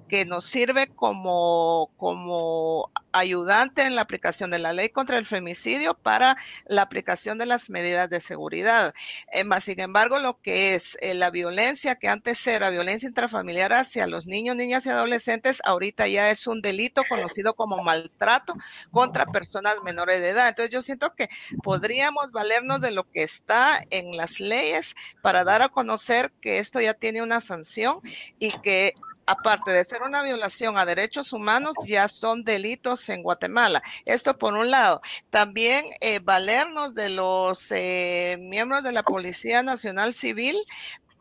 que nos sirve como, como ayudante en la aplicación de la ley contra el femicidio para la aplicación de las medidas de seguridad. Eh, más, sin embargo, lo que es eh, la violencia que antes era violencia intrafamiliar hacia los niños, niñas y adolescentes, ahorita ya es un delito conocido como maltrato contra personas menores de edad. Entonces yo siento que podríamos valernos de lo que está en las leyes para dar a conocer que esto ya tiene una sanción y que aparte de ser una violación a derechos humanos, ya son delitos en Guatemala. Esto por un lado. También eh, valernos de los eh, miembros de la Policía Nacional Civil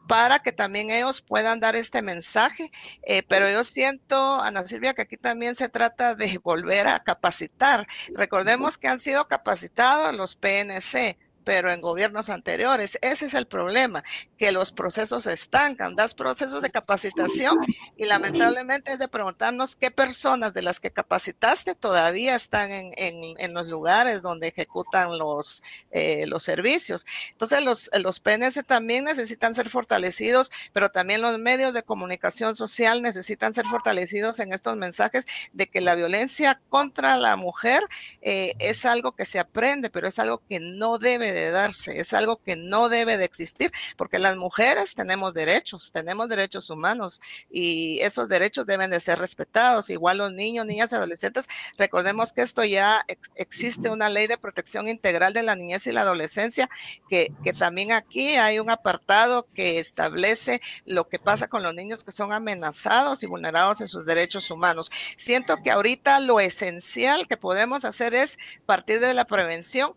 para que también ellos puedan dar este mensaje. Eh, pero yo siento, Ana Silvia, que aquí también se trata de volver a capacitar. Recordemos que han sido capacitados los PNC pero en gobiernos anteriores. Ese es el problema, que los procesos estancan, das procesos de capacitación y lamentablemente es de preguntarnos qué personas de las que capacitaste todavía están en, en, los lugares donde ejecutan los, eh, los servicios. Entonces los, los PNS también necesitan ser fortalecidos, pero también los medios de comunicación social necesitan ser fortalecidos en estos mensajes de que la violencia contra la mujer eh, es algo que se aprende, pero es algo que no debe de darse, es algo que no debe de existir, porque las mujeres tenemos derechos, tenemos derechos humanos y esos derechos deben de ser respetados, igual los niños, niñas y adolescentes. Recordemos que esto ya existe una ley de protección integral de la niñez y la adolescencia, que, que también aquí hay un apartado que establece lo que pasa con los niños que son amenazados y vulnerados en sus derechos humanos. Siento que ahorita lo esencial que podemos hacer es partir de la prevención,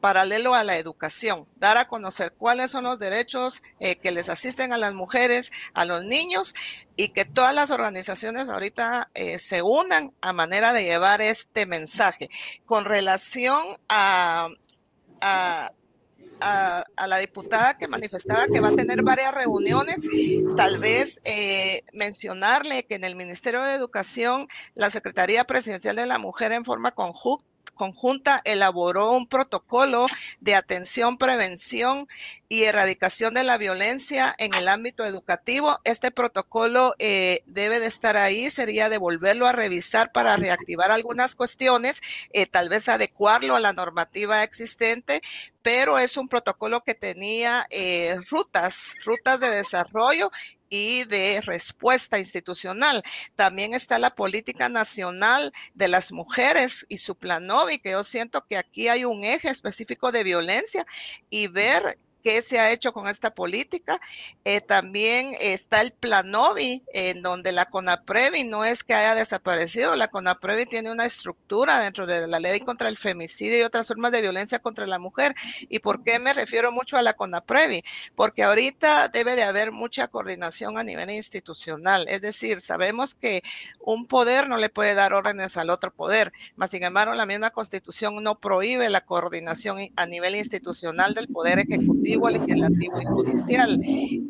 paralelo a la educación, dar a conocer cuáles son los derechos eh, que les asisten a las mujeres, a los niños y que todas las organizaciones ahorita eh, se unan a manera de llevar este mensaje. Con relación a, la diputada que manifestaba que va a tener varias reuniones, tal vez eh, mencionarle que en el Ministerio de Educación, la Secretaría Presidencial de la Mujer en forma conjunta conjunta elaboró un protocolo de atención, prevención y erradicación de la violencia en el ámbito educativo. Este protocolo eh, debe de estar ahí, sería de volverlo a revisar para reactivar algunas cuestiones, eh, tal vez adecuarlo a la normativa existente, pero es un protocolo que tenía eh, rutas, rutas de desarrollo y de respuesta institucional. También está la política nacional de las mujeres y su planovi, que yo siento que aquí hay un eje específico de violencia y ver qué se ha hecho con esta política. Eh, también está el Planovi, en donde la CONAPREVI no es que haya desaparecido, la CONAPREVI tiene una estructura dentro de la ley contra el femicidio y otras formas de violencia contra la mujer. ¿Y por qué me refiero mucho a la CONAPREVI? Porque ahorita debe de haber mucha coordinación a nivel institucional, es decir, sabemos que un poder no le puede dar órdenes al otro poder, mas sin embargo la misma constitución no prohíbe la coordinación a nivel institucional del poder ejecutivo legislativo y judicial.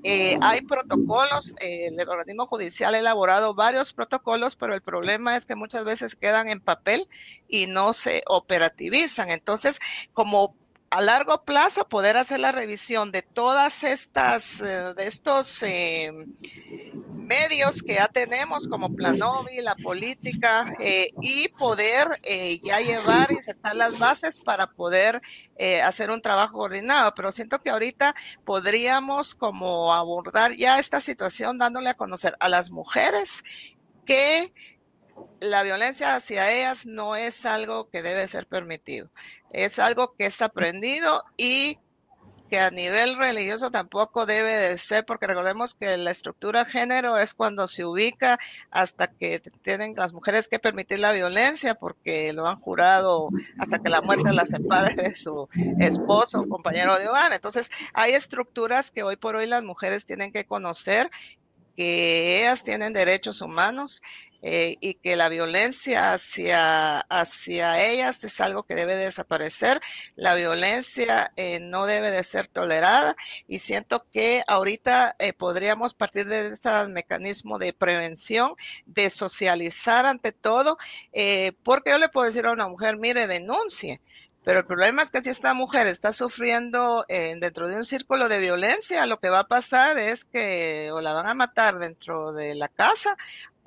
Eh, hay protocolos, eh, el organismo judicial ha elaborado varios protocolos, pero el problema es que muchas veces quedan en papel y no se operativizan. Entonces, como a largo plazo poder hacer la revisión de todas estas, eh, de estos medios que ya tenemos como Planovi, la política, eh, y poder eh, ya llevar y sentar las bases para poder eh, hacer un trabajo coordinado. Pero siento que ahorita podríamos como abordar ya esta situación dándole a conocer a las mujeres que la violencia hacia ellas no es algo que debe ser permitido, es algo que es aprendido y que a nivel religioso tampoco debe de ser, porque recordemos que la estructura género es cuando se ubica hasta que tienen las mujeres que permitir la violencia, porque lo han jurado hasta que la muerte la separe de su esposo o compañero de hogar. Entonces, hay estructuras que hoy por hoy las mujeres tienen que conocer que ellas tienen derechos humanos eh, y que la violencia hacia, hacia ellas es algo que debe desaparecer. La violencia eh, no debe de ser tolerada y siento que ahorita eh, podríamos partir de este mecanismo de prevención, de socializar ante todo, porque yo le puedo decir a una mujer, mire, denuncie. Pero el problema es que si esta mujer está sufriendo dentro de un círculo de violencia, lo que va a pasar es que o la van a matar dentro de la casa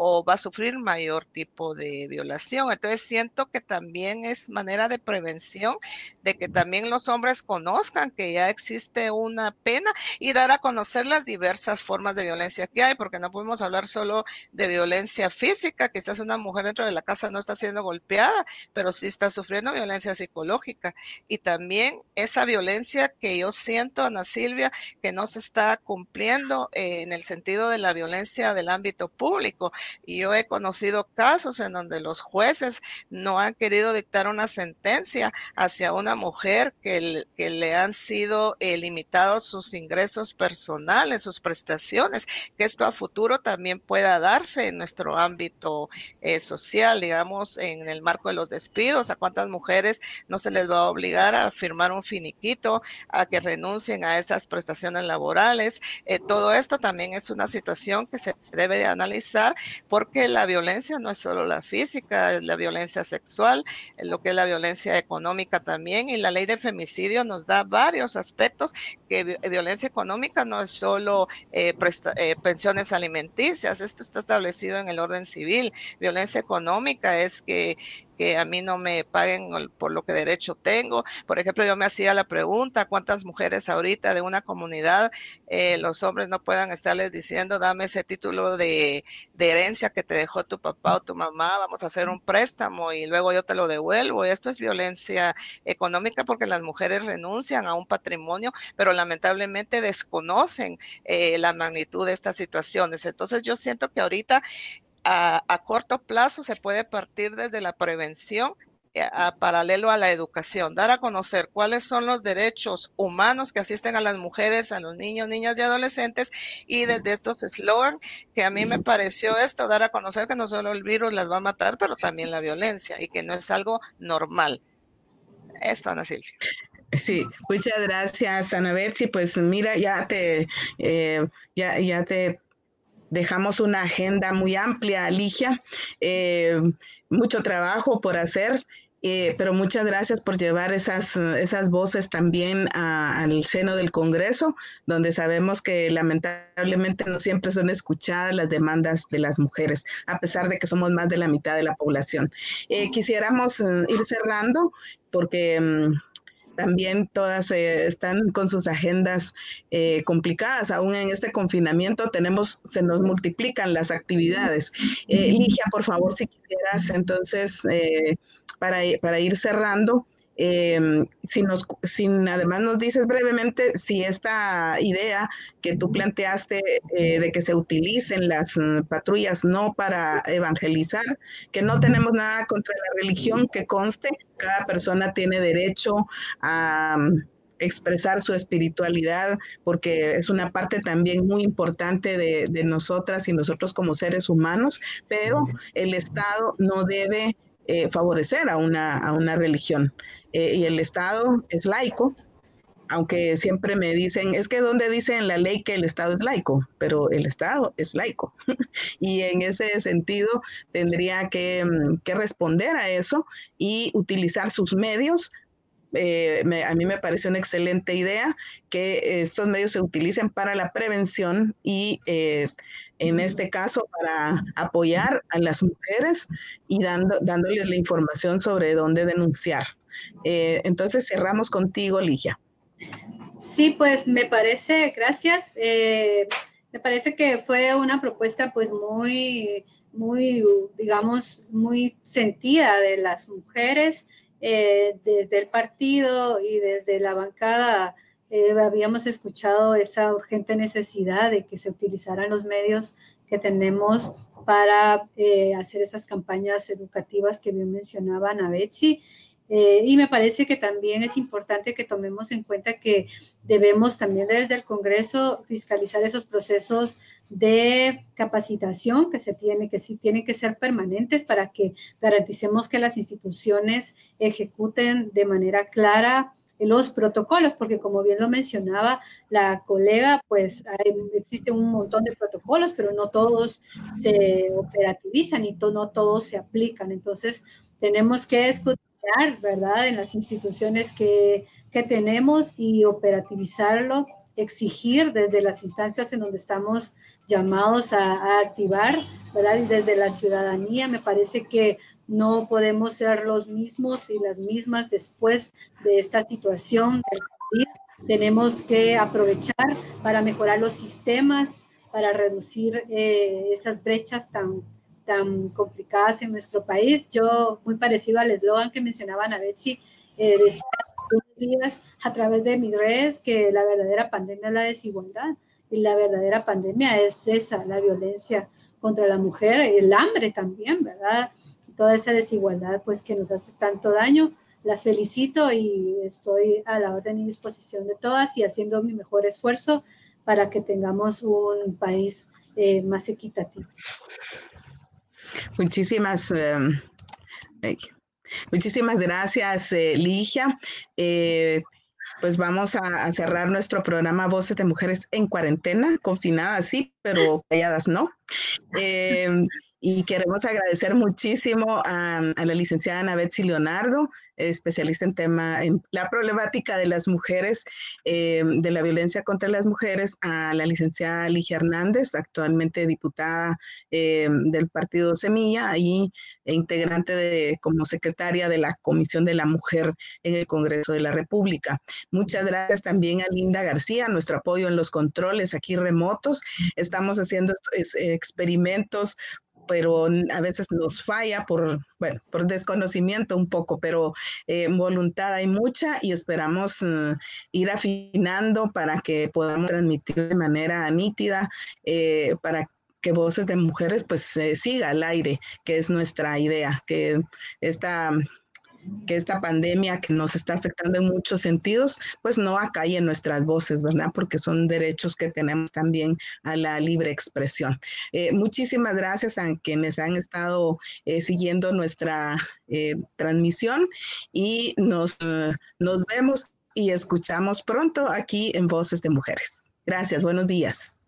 o va a sufrir mayor tipo de violación. Entonces siento que también es manera de prevención, de que también los hombres conozcan que ya existe una pena y dar a conocer las diversas formas de violencia que hay, porque no podemos hablar solo de violencia física, quizás una mujer dentro de la casa no está siendo golpeada, pero sí está sufriendo violencia psicológica. Y también esa violencia que yo siento, Ana Silvia, que no se está cumpliendo en el sentido de la violencia del ámbito público. Y yo he conocido casos en donde los jueces no han querido dictar una sentencia hacia una mujer que, le han sido eh, limitados sus ingresos personales, sus prestaciones, que esto a futuro también pueda darse en nuestro ámbito eh, social, digamos, en el marco de los despidos, a cuántas mujeres no se les va a obligar a firmar un finiquito, a que renuncien a esas prestaciones laborales. Eh, todo esto también es una situación que se debe de analizar porque la violencia no es solo la física, es la violencia sexual, lo que es la violencia económica también, y la ley de femicidio nos da varios aspectos, que violencia económica no es solo eh, eh, pensiones alimenticias, esto está establecido en el orden civil, violencia económica es que que a mí no me paguen por lo que derecho tengo. Por ejemplo, yo me hacía la pregunta, ¿cuántas mujeres ahorita de una comunidad eh, los hombres no puedan estarles diciendo, dame ese título de, herencia que te dejó tu papá o tu mamá, vamos a hacer un préstamo y luego yo te lo devuelvo? esto es violencia económica porque las mujeres renuncian a un patrimonio, pero lamentablemente desconocen eh, la magnitud de estas situaciones. Entonces yo siento que ahorita a, corto plazo se puede partir desde la prevención eh, a paralelo a la educación, dar a conocer cuáles son los derechos humanos que asisten a las mujeres, a los niños, niñas y adolescentes, y desde estos eslogan, que a mí me pareció esto, dar a conocer que no solo el virus las va a matar, pero también la violencia, y que no es algo normal. Esto, Ana Silvia. Sí, muchas gracias, Ana Betsy. Pues mira, ya te, eh, ya, ya te dejamos una agenda muy amplia, Alicia. Eh, mucho trabajo por hacer eh, pero muchas gracias por llevar esas, esas voces también al seno del Congreso, donde sabemos que lamentablemente no siempre son escuchadas las demandas de las mujeres, a pesar de que somos más de la mitad de la población. Eh, quisiéramos ir cerrando porque... También todas eh, están con sus agendas eh, complicadas. Aún en este confinamiento tenemos, se nos multiplican las actividades. Eh, Ligia, por favor, si quisieras, entonces, para, para ir cerrando, Em, si, nos, si además nos dices brevemente si esta idea que tú planteaste eh, de que se utilicen las mm, patrullas no para evangelizar, que no tenemos nada contra la religión, que conste, cada persona tiene derecho a mm, expresar su espiritualidad, porque es una parte también muy importante de, de nosotras y nosotros como seres humanos, pero el Estado no debe eh, favorecer a una, a una religión. Eh, y el Estado es laico, aunque siempre me dicen, es que donde dice en la ley que el Estado es laico, pero el Estado es laico. y en ese sentido tendría que, mm, que, responder a eso y utilizar sus medios. Eh, a mí me parece una excelente idea que estos medios se utilicen para la prevención y eh, en este caso para apoyar a las mujeres y dando, dándoles la información sobre dónde denunciar. Eh, entonces cerramos contigo, Ligia. Sí, pues me parece, gracias. Eh, me parece que fue una propuesta pues muy, muy, digamos, muy sentida de las mujeres eh, desde el partido y desde la bancada. habíamos escuchado esa urgente necesidad de que se utilizaran los medios que tenemos para hacer esas campañas educativas que bien mencionaban a Betsy eh, y me parece que también es importante que tomemos en cuenta que debemos también desde el Congreso fiscalizar esos procesos de capacitación que se tiene, que sí tienen que ser permanentes para que garanticemos que las instituciones ejecuten de manera clara los protocolos, porque como bien lo mencionaba la colega, pues existe un montón de protocolos, pero no todos se operativizan y no todos se aplican. Entonces, tenemos que escuchar ¿verdad? En las instituciones que, que tenemos y operativizarlo, exigir desde las instancias en donde estamos llamados a, a, activar, ¿verdad? Y desde la ciudadanía, me parece que no podemos ser los mismos y las mismas después de esta situación del COVID. Tenemos que aprovechar para mejorar los sistemas, para reducir eh, esas brechas tan, tan complicadas en nuestro país. Yo, muy parecido al eslogan que mencionaban a Betsy, eh, decía días a través de mis redes que la verdadera pandemia es la desigualdad y la verdadera pandemia es esa, la violencia contra la mujer, el hambre también, ¿verdad? Toda esa desigualdad pues que nos hace tanto daño. Las felicito y estoy a la orden y disposición de todas y haciendo mi mejor esfuerzo para que tengamos un país eh, más equitativo. Muchísimas, em, muchísimas gracias, eh, Ligia. Eh, pues vamos a, cerrar nuestro programa Voces de Mujeres en Cuarentena, confinadas sí, pero calladas no. Y queremos agradecer muchísimo a, la licenciada Ana Betsy Leonardo, especialista en tema, en la problemática de las mujeres, eh, de la violencia contra las mujeres, a la licenciada Ligia Hernández, actualmente diputada eh, del Partido Semilla y e integrante de, como secretaria de la Comisión de la Mujer en el Congreso de la República. Muchas gracias también a Linda García, nuestro apoyo en los controles aquí remotos. Estamos haciendo experimentos pero a veces nos falla por, bueno, por desconocimiento un poco, pero eh, voluntad hay mucha y esperamos eh, ir afinando para que podamos transmitir de manera nítida, eh, para que Voces de Mujeres pues siga al aire, que es nuestra idea, que esta que esta pandemia que nos está afectando en muchos sentidos, pues no acalle nuestras voces, ¿verdad? Porque son derechos que tenemos también a la libre expresión. Eh, muchísimas gracias a quienes han estado eh, siguiendo nuestra eh, transmisión y nos, nos vemos y escuchamos pronto aquí en Voces de Mujeres. Gracias, buenos días.